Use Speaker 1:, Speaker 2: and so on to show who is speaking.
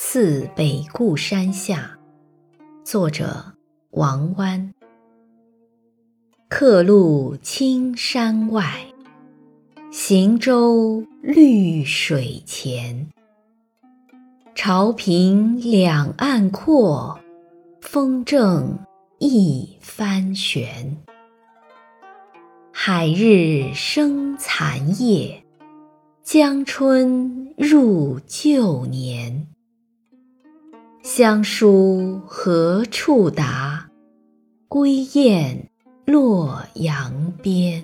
Speaker 1: 次北固山下，作者王湾。客路青山外，行舟绿水前。潮平两岸阔，风正一帆悬。海日生残夜，江春入旧年。乡书何处达？归雁洛阳边。